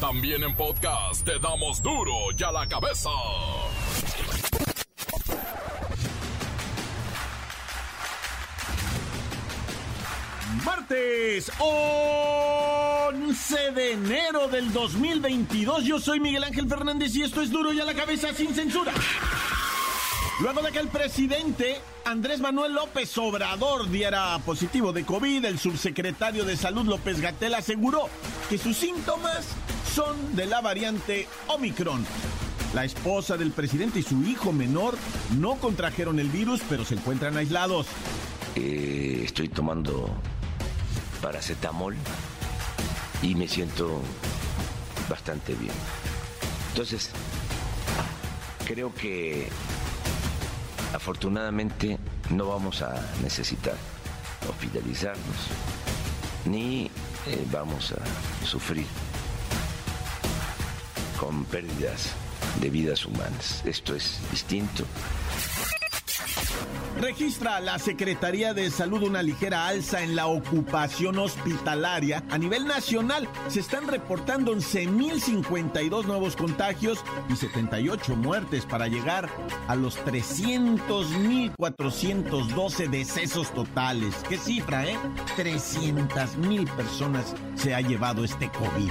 También en podcast te damos duro y a la cabeza. Martes 11 de enero del 2022. Yo soy Miguel Ángel Fernández y esto es duro y a la cabeza sin censura. Luego de que el presidente Andrés Manuel López Obrador diera positivo de COVID, el subsecretario de Salud López Gatel aseguró que sus síntomas son de la variante Omicron. La esposa del presidente y su hijo menor no contrajeron el virus, pero se encuentran aislados. Eh, estoy tomando paracetamol y me siento bastante bien. Entonces, creo que afortunadamente no vamos a necesitar hospitalizarnos ni eh, vamos a sufrir con pérdidas de vidas humanas. Esto es distinto Registra la Secretaría de Salud una ligera alza en la ocupación hospitalaria. A nivel nacional se están reportando 11.052 nuevos contagios y 78 muertes para llegar a los 300.412 decesos totales. ¿Qué cifra, eh? 300.000 personas se ha llevado este COVID.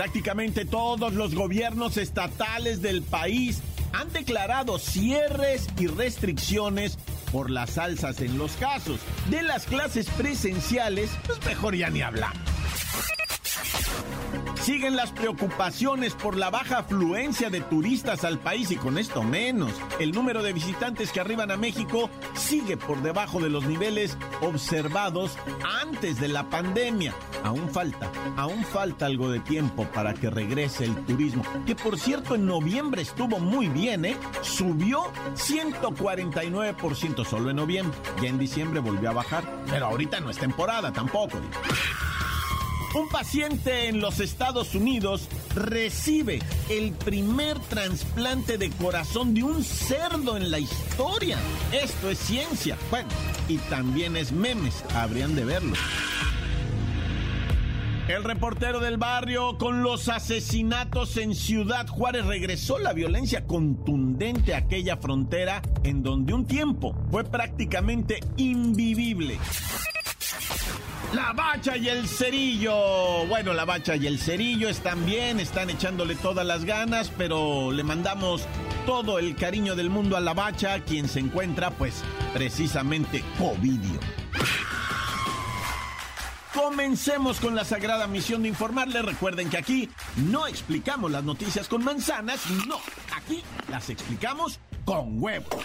Prácticamente todos los gobiernos estatales del país han declarado cierres y restricciones por las alzas en los casos. De las clases presenciales, pues mejor ya ni hablar. Siguen las preocupaciones por la baja afluencia de turistas al país y con esto menos. El número de visitantes que arriban a México sigue por debajo de los niveles observados antes de la pandemia. Aún falta, aún falta algo de tiempo para que regrese el turismo, que por cierto en noviembre estuvo muy bien, ¿eh? Subió 149% solo en noviembre. Ya en diciembre volvió a bajar, pero ahorita no es temporada tampoco. Un paciente en los Estados Unidos recibe el primer trasplante de corazón de un cerdo en la historia. Esto es ciencia. Bueno, y también es memes, habrían de verlo. El reportero del barrio con los asesinatos en Ciudad Juárez regresó la violencia contundente a aquella frontera en donde un tiempo fue prácticamente invivible. La bacha y el cerillo. Bueno, la bacha y el cerillo están bien, están echándole todas las ganas, pero le mandamos todo el cariño del mundo a la bacha, quien se encuentra, pues, precisamente Covidio. Comencemos con la sagrada misión de informarle. Recuerden que aquí no explicamos las noticias con manzanas, no, aquí las explicamos con huevos.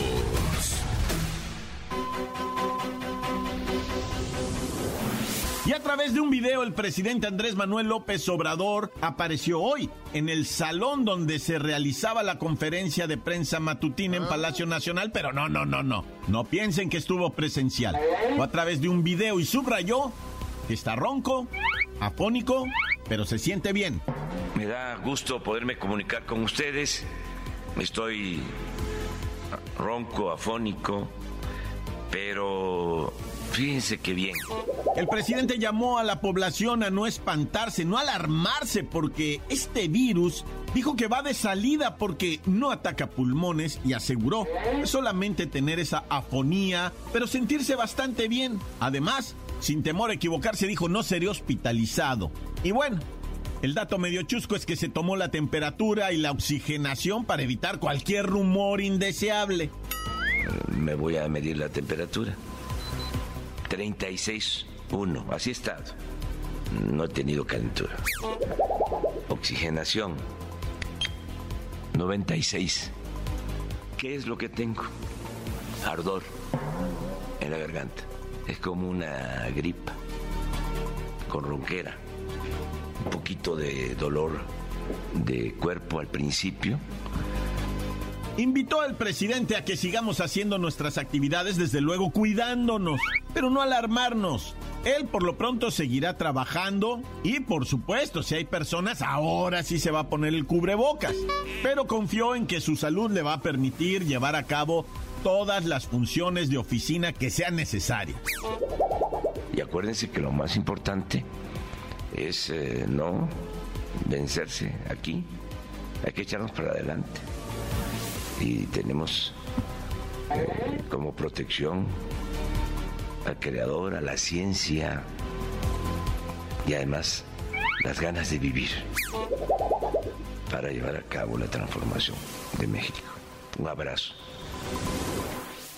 Y a través de un video, el presidente Andrés Manuel López Obrador apareció hoy en el salón donde se realizaba la conferencia de prensa matutina en Palacio Nacional, pero no, no, no, no. No piensen que estuvo presencial. O a través de un video y subrayó que está ronco, afónico, pero se siente bien. Me da gusto poderme comunicar con ustedes. Estoy ronco, afónico, pero Fíjense qué bien. El presidente llamó a la población a no espantarse, no alarmarse, porque este virus dijo que va de salida porque no ataca pulmones y aseguró solamente tener esa afonía, pero sentirse bastante bien. Además, sin temor a equivocarse, dijo no seré hospitalizado. Y bueno, el dato medio chusco es que se tomó la temperatura y la oxigenación para evitar cualquier rumor indeseable. Me voy a medir la temperatura. 36.1, así he estado. No he tenido calentura. Oxigenación, 96. ¿Qué es lo que tengo? Ardor en la garganta. Es como una gripa con ronquera. Un poquito de dolor de cuerpo al principio. Invitó al presidente a que sigamos haciendo nuestras actividades, desde luego cuidándonos, pero no alarmarnos. Él por lo pronto seguirá trabajando y por supuesto si hay personas ahora sí se va a poner el cubrebocas, pero confió en que su salud le va a permitir llevar a cabo todas las funciones de oficina que sean necesarias. Y acuérdense que lo más importante es eh, no vencerse aquí, hay que echarnos para adelante. Y tenemos eh, como protección al creador, a la ciencia y además las ganas de vivir para llevar a cabo la transformación de México. Un abrazo.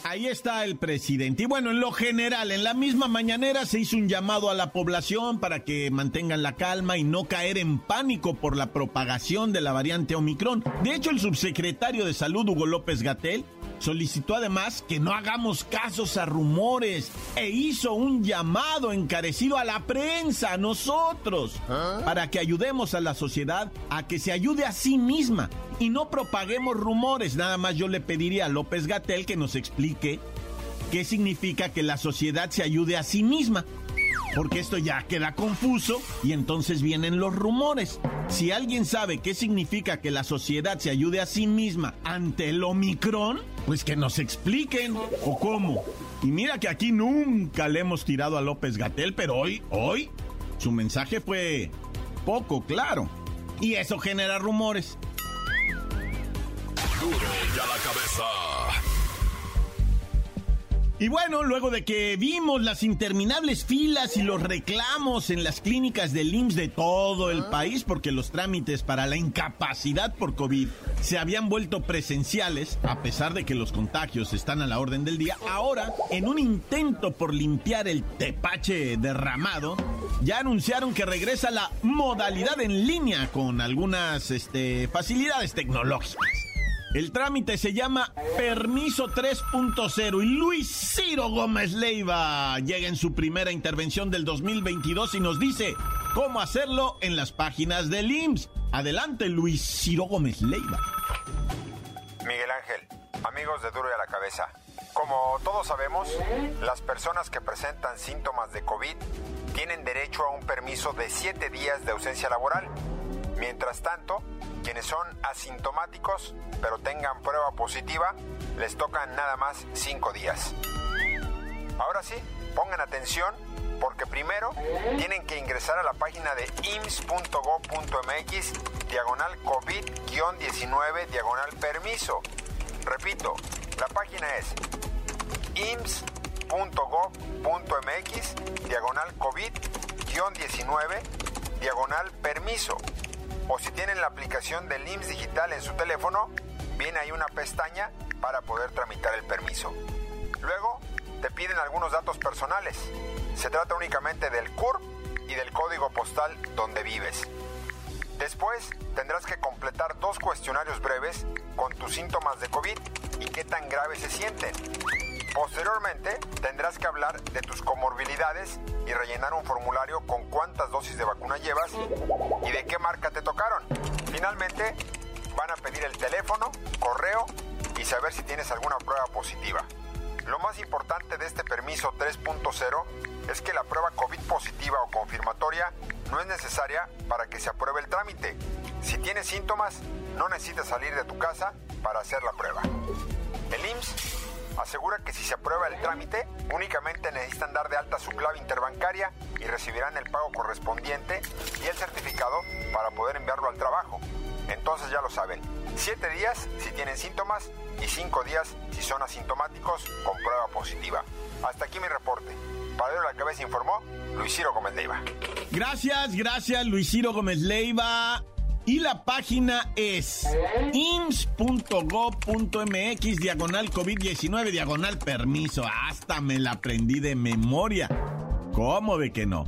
Ahí está el presidente. Y bueno, en lo general, en la misma mañanera se hizo un llamado a la población para que mantengan la calma y no caer en pánico por la propagación de la variante Omicron. De hecho, el subsecretario de Salud, Hugo López Gatel, Solicitó además que no hagamos casos a rumores e hizo un llamado encarecido a la prensa, a nosotros, ¿Ah? para que ayudemos a la sociedad a que se ayude a sí misma y no propaguemos rumores. Nada más yo le pediría a López Gatel que nos explique qué significa que la sociedad se ayude a sí misma porque esto ya queda confuso y entonces vienen los rumores. Si alguien sabe qué significa que la sociedad se ayude a sí misma ante el Omicron, pues que nos expliquen o cómo. Y mira que aquí nunca le hemos tirado a López Gatel, pero hoy, hoy, su mensaje fue poco claro. Y eso genera rumores. Duro ya la cabeza. Y bueno, luego de que vimos las interminables filas y los reclamos en las clínicas del IMSS de todo el país, porque los trámites para la incapacidad por COVID se habían vuelto presenciales, a pesar de que los contagios están a la orden del día, ahora, en un intento por limpiar el tepache derramado, ya anunciaron que regresa la modalidad en línea con algunas este, facilidades tecnológicas. El trámite se llama Permiso 3.0 y Luis Ciro Gómez Leiva llega en su primera intervención del 2022 y nos dice cómo hacerlo en las páginas del IMSS. Adelante, Luis Ciro Gómez Leiva. Miguel Ángel, amigos de Duro y a la Cabeza. Como todos sabemos, las personas que presentan síntomas de COVID tienen derecho a un permiso de 7 días de ausencia laboral. Mientras tanto, quienes son asintomáticos pero tengan prueba positiva, les tocan nada más 5 días. Ahora sí, pongan atención porque primero tienen que ingresar a la página de ims.go.mx diagonal COVID-19 diagonal permiso. Repito, la página es ims.go.mx diagonal COVID-19 diagonal permiso o si tienen la aplicación del IMSS digital en su teléfono, viene ahí una pestaña para poder tramitar el permiso. Luego, te piden algunos datos personales. Se trata únicamente del CURP y del código postal donde vives. Después, tendrás que completar dos cuestionarios breves con tus síntomas de COVID y qué tan graves se sienten. Posteriormente, tendrás que hablar de tus comorbilidades y rellenar un formulario con cuántas dosis de vacuna llevas y de qué marca te tocaron. Finalmente, van a pedir el teléfono, correo y saber si tienes alguna prueba positiva. Lo más importante de este permiso 3.0 es que la prueba COVID positiva o confirmatoria no es necesaria para que se apruebe el trámite. Si tienes síntomas, no necesitas salir de tu casa para hacer la prueba. El IMSS asegura que si se aprueba el trámite, únicamente necesitan dar de alta su clave interbancaria y recibirán el pago correspondiente y el certificado para poder enviarlo al trabajo. Entonces ya lo saben, 7 días si tienen síntomas y 5 días si son asintomáticos con prueba positiva. Hasta aquí mi reporte. Para la cabeza informó Luis Ciro Gómez Leiva. Gracias, gracias Luis Ciro Gómez Leiva. Y la página es ims.go.mx diagonal COVID-19 diagonal permiso. Hasta me la aprendí de memoria. ¿Cómo de que no?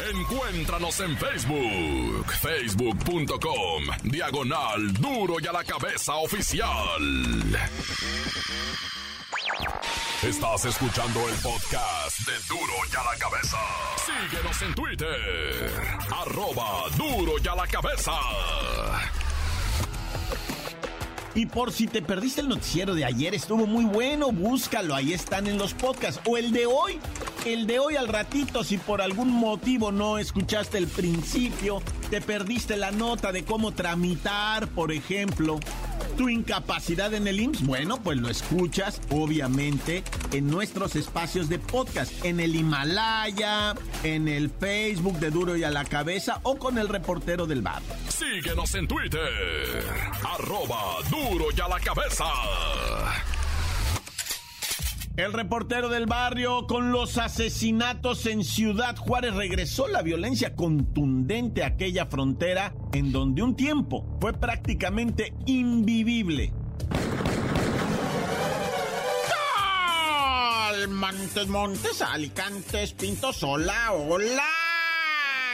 Encuéntranos en Facebook, facebook.com, diagonal duro y a la cabeza oficial. Estás escuchando el podcast de Duro y a la Cabeza. Síguenos en Twitter. Arroba Duro y a la Cabeza. Y por si te perdiste el noticiero de ayer, estuvo muy bueno, búscalo, ahí están en los podcasts. O el de hoy, el de hoy al ratito, si por algún motivo no escuchaste el principio, te perdiste la nota de cómo tramitar, por ejemplo, tu incapacidad en el IMSS? Bueno, pues lo escuchas, obviamente, en nuestros espacios de podcast, en el Himalaya, en el Facebook de Duro y a la Cabeza o con el reportero del bar. Síguenos en Twitter, arroba Duro y a la Cabeza. El reportero del barrio con los asesinatos en Ciudad Juárez regresó la violencia contundente a aquella frontera en donde un tiempo fue prácticamente invivible. Montes, Montes, Alicantes, Pinto, Sola, hola.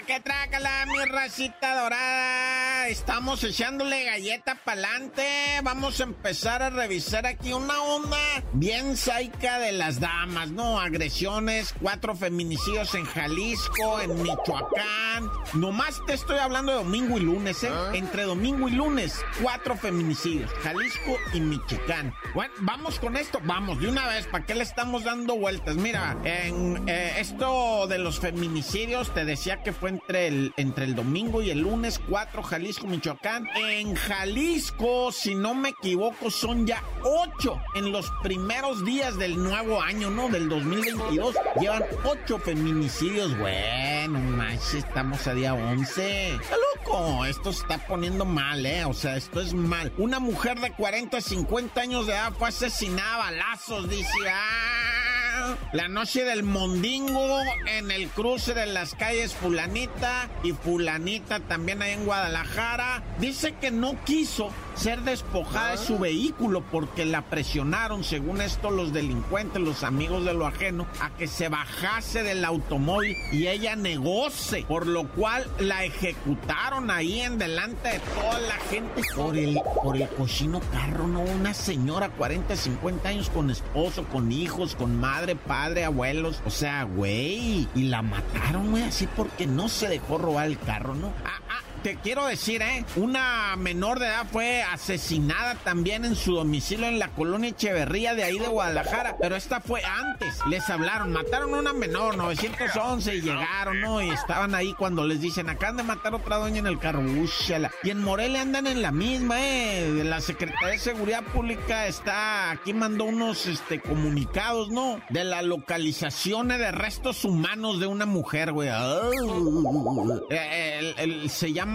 ¿Qué trácala, mi racita dorada? Estamos echándole galleta pa'lante. Vamos a empezar a revisar aquí una onda bien saica de las damas, ¿no? Agresiones, cuatro feminicidios en Jalisco, en Michoacán. Nomás te estoy hablando de domingo y lunes, ¿eh? Entre domingo y lunes, cuatro feminicidios. Jalisco y Michoacán. Bueno, vamos con esto. Vamos, de una vez, ¿para qué le estamos dando vueltas? Mira, en eh, esto de los feminicidios, te decía que fue entre el, entre el domingo y el lunes, 4 Jalisco, Michoacán. En Jalisco, si no me equivoco, son ya 8 en los primeros días del nuevo año, ¿no? Del 2022. Llevan 8 feminicidios. Bueno, más estamos a día 11. ¡Está loco! Esto se está poniendo mal, ¿eh? O sea, esto es mal. Una mujer de 40 a 50 años de edad fue asesinada a balazos, dice. ¡Ah! La noche del mondingo en el cruce de las calles Fulanita y Fulanita también ahí en Guadalajara. Dice que no quiso ser despojada de su vehículo porque la presionaron, según esto, los delincuentes, los amigos de lo ajeno, a que se bajase del automóvil y ella negóse, por lo cual la ejecutaron ahí en delante de toda la gente por el, por el cochino carro, ¿no? Una señora 40, 50 años con esposo, con hijos, con madre, padre, abuelos, o sea, güey, y la mataron, güey, así porque no se dejó robar el carro, ¿no? Te quiero decir, ¿eh? Una menor de edad fue asesinada también en su domicilio en la colonia Echeverría de ahí de Guadalajara, pero esta fue antes. Les hablaron, mataron a una menor, 911, y llegaron, ¿no? Y estaban ahí cuando les dicen, acaban de matar a otra doña en el carro. Y en Morelia andan en la misma, ¿eh? La Secretaría de Seguridad Pública está, aquí mandó unos este, comunicados, ¿no? De la localización de restos humanos de una mujer, güey. Eh, el- el- se llama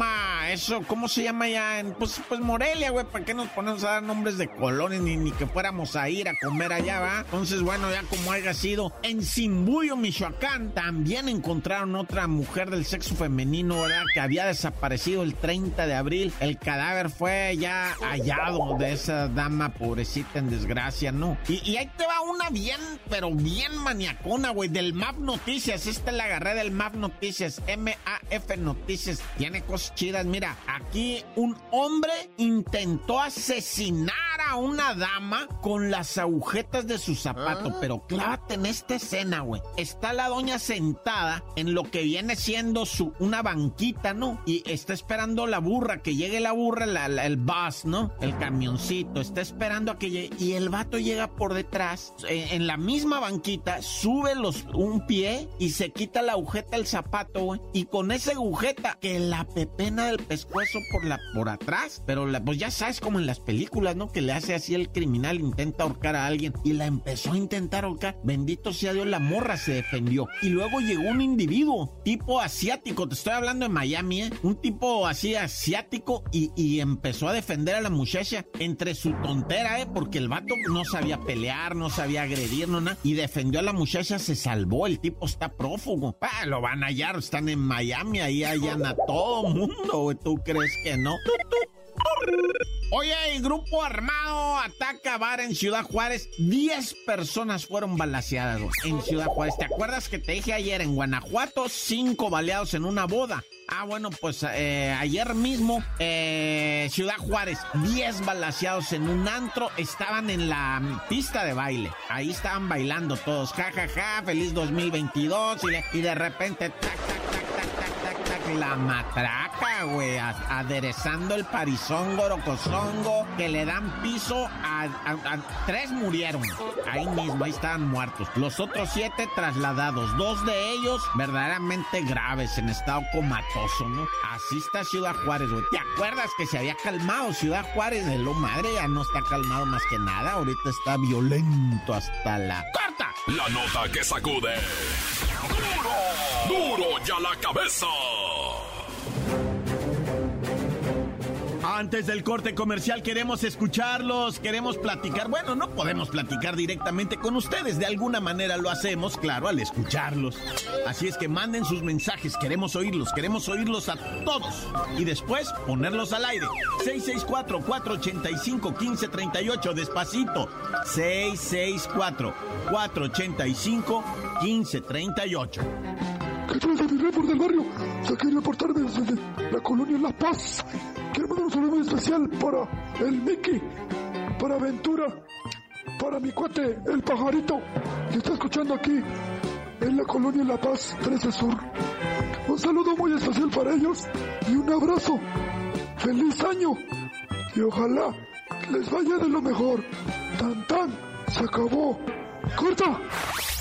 eso, ¿cómo se llama ya? Pues, pues Morelia, güey, ¿para qué nos ponemos a dar nombres de colonias ni, ni que fuéramos a ir a comer allá, va? Entonces, bueno, ya como haya sido, en Simbuyo, Michoacán, también encontraron otra mujer del sexo femenino, ¿verdad? Que había desaparecido el 30 de abril. El cadáver fue ya hallado de esa dama pobrecita en desgracia, ¿no? Y, y ahí te va una bien, pero bien maniacona, güey, del MAP Noticias. Esta la agarré del MAP Noticias, M-A-F Noticias. Tiene cosas chidas. Mira, aquí un hombre intentó asesinar a una dama con las agujetas de su zapato. Pero clávate en esta escena, güey. Está la doña sentada en lo que viene siendo su una banquita, ¿no? Y está esperando la burra, que llegue la burra, la- la- el bus, ¿no? El camioncito. Está esperando a que llegue. Y el vato llega por detrás, en la misma banquita, sube los, un pie y se quita la agujeta del zapato, güey. Y con esa agujeta, que la pepena del pescuezo por la por atrás. Pero la- pues ya sabes, como en las películas, ¿no? Que le hace así el criminal, intenta ahorcar a alguien. Y la empezó a intentar ahorcar. Bendito sea Dios, la morra se defendió. Y luego llegó un individuo, tipo asiático, te estoy hablando de Miami, ¿eh? Un tipo así asiático y, y empezó a defender a la muchacha entre su tontera, ¿eh? Porque el vato no sabía pelear, no sabía agredir, no nada. Y defendió a la muchacha, se salvó. El tipo está prófugo. Ah, lo van a hallar, están en Miami, ahí hallan a todo mundo. ¿Tú crees que no? Oye, el grupo armado ataca bar en Ciudad Juárez. Diez personas fueron balaseadas en Ciudad Juárez. ¿Te acuerdas que te dije ayer en Guanajuato? Cinco baleados en una boda. Ah, bueno, pues eh, ayer mismo, eh, Ciudad Juárez, 10 balaseados en un antro, estaban en la pista de baile. Ahí estaban bailando todos, ja, ja, ja, feliz 2022, y de, y de repente, tac, tac, tac, la matraca, güey, aderezando el parizongo, rocosongo, que le dan piso a, tres murieron. Ahí mismo, ahí estaban muertos. Los otros siete trasladados, dos de ellos verdaderamente graves, en estado comatoso, ¿no? Así está Ciudad Juárez, güey. ¿Te acuerdas que se había calmado Ciudad Juárez de lo madre? Ya no está calmado más que nada. Ahorita está violento hasta la corta. La nota que sacude. ¡Duro! ¡Duro ya la cabeza! Antes del corte comercial queremos escucharlos, queremos platicar. Bueno, no podemos platicar directamente con ustedes, de alguna manera lo hacemos, claro, al escucharlos. Así es que manden sus mensajes, queremos oírlos, queremos oírlos a todos y después ponerlos al aire. 664-485-1538, despacito. 664-485-1538. ¿Qué tal, mi del barrio? Se quiere reportar desde la colonia La Paz Un saludo muy especial para el Mickey, para Aventura, para mi cuate, el pajarito, que está escuchando aquí en la colonia La Paz 13 Sur. Un saludo muy especial para ellos y un abrazo. ¡Feliz año! Y ojalá les vaya de lo mejor. Tan tan, se acabó. ¡Corta!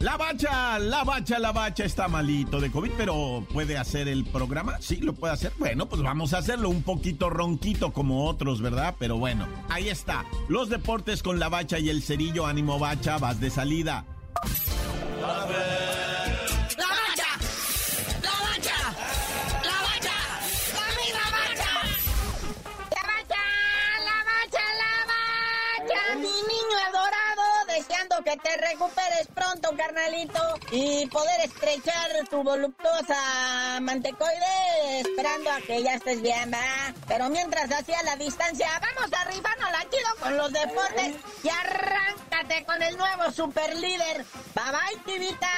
La bacha, la bacha, la bacha está malito de COVID, pero ¿puede hacer el programa? Sí, lo puede hacer. Bueno, pues vamos a hacerlo un poquito ronquito como otros, ¿verdad? Pero bueno, ahí está. Los deportes con la bacha y el cerillo. Ánimo bacha, vas de salida. que te recuperes carnalito, y poder estrechar tu voluptuosa mantecoide esperando a que ya estés bien, ¿verdad? Pero mientras hacía la distancia, vamos a arribarnos la chido con los deportes y arráncate con el nuevo super líder. Bye bye, tibita.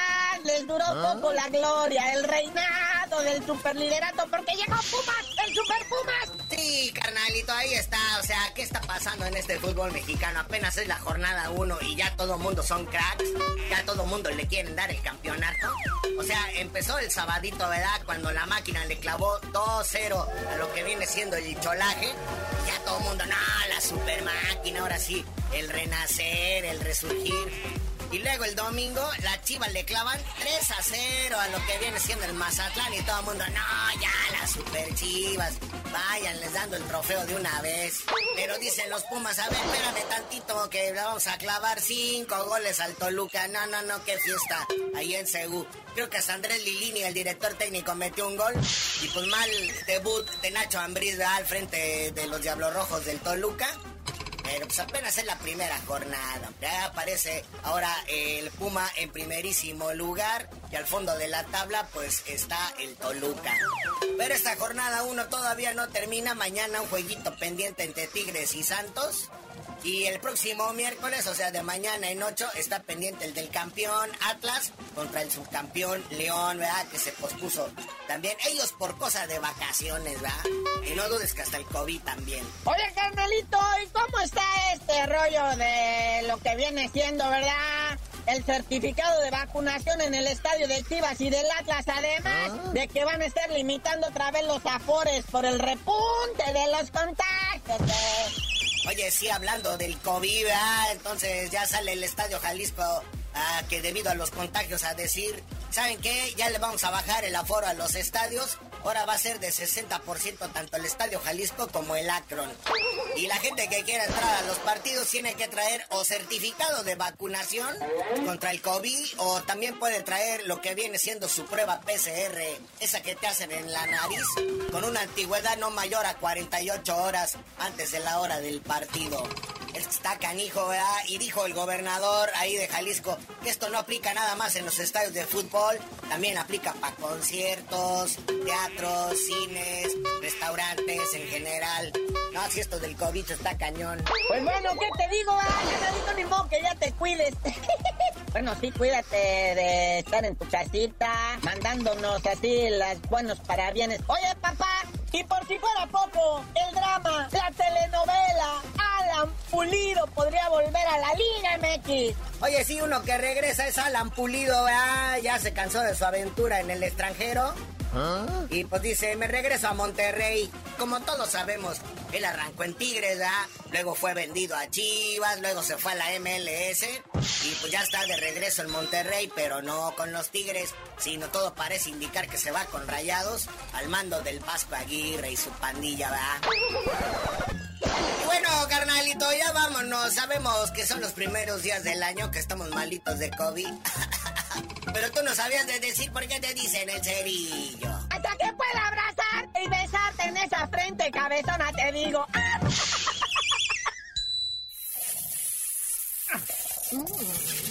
Les duró ¿Ah? poco la gloria, el reinado del superliderato, porque llegó Pumas, el super Pumas. Sí, carnalito, ahí está. O sea, ¿qué está pasando en este fútbol mexicano? Apenas es la jornada uno y ya todo mundo son cracks, ya todo mundo le quieren dar el campeonato. O sea, empezó el sabadito, ¿verdad? Cuando la máquina le clavó 2-0 a lo que viene siendo el cholaje. Ya todo mundo, no, la super máquina, ahora sí, el renacer, el resurgir. Y luego el domingo, la Chivas le clavan 3 a 0 a lo que viene siendo el Mazatlán y todo el mundo, no, ya las super Chivas, les dando el trofeo de una vez. Pero dicen los Pumas, a ver, espérame tantito que le vamos a clavar 5 goles al Toluca. No, no, no, qué fiesta. Ahí en Seúl. Creo que hasta Andrés Lilini, el director técnico, metió un gol. Y pues mal debut de Nacho Ambriz al frente de los Diablos Rojos del Toluca. Pero pues apenas es la primera jornada. Ya aparece ahora el Puma en primerísimo lugar. Y al fondo de la tabla, pues está el Toluca. Pero esta jornada 1 todavía no termina. Mañana un jueguito pendiente entre Tigres y Santos. Y el próximo miércoles, o sea, de mañana en 8, está pendiente el del campeón Atlas contra el subcampeón León, ¿verdad? Que se pospuso también. Ellos por cosas de vacaciones, ¿verdad? Y no dudes que hasta el COVID también. Oye, carnalito, ¿y cómo está este rollo de lo que viene siendo, verdad? el certificado de vacunación en el estadio de Chivas y del Atlas, además ah. de que van a estar limitando otra vez los afores por el repunte de los contagios. Oye, sí, hablando del COVID, entonces ya sale el Estadio Jalisco a que debido a los contagios a decir ¿saben qué? Ya le vamos a bajar el aforo a los estadios. Ahora va a ser de 60% tanto el Estadio Jalisco como el Akron. Y la gente que quiera entrar a los partidos tiene que traer o certificado de vacunación contra el COVID o también puede traer lo que viene siendo su prueba PCR, esa que te hacen en la nariz, con una antigüedad no mayor a 48 horas antes de la hora del partido. Está canijo, ¿verdad? Y dijo el gobernador ahí de Jalisco que esto no aplica nada más en los estadios de fútbol, también aplica para conciertos, teatros, cines, restaurantes en general. No, si esto del COVID está cañón. Pues bueno, ¿qué te digo? Ah, ni modo que ya te cuides. bueno, sí, cuídate de estar en tu casita, mandándonos así las buenos parabienes. Oye, papá, y por si fuera poco, el drama, la telenovela, Alan Pulido podría volver a la Liga MX. Oye, sí, uno que regresa es Alan Pulido, ya se cansó de su aventura en el extranjero. ¿Ah? Y pues dice, me regreso a Monterrey. Como todos sabemos, él arrancó en Tigres, ¿verdad? Luego fue vendido a Chivas, luego se fue a la MLS. Y pues ya está de regreso en Monterrey, pero no con los Tigres, sino todo parece indicar que se va con rayados al mando del Vasco Aguirre y su pandilla, ¿verdad? bueno, carnalito, ya vámonos. Sabemos que son los primeros días del año que estamos malitos de COVID. Pero tú no sabías de decir por qué te dicen el cerillo. Hasta que pueda abrazar y besarte en esa frente cabezona, te digo.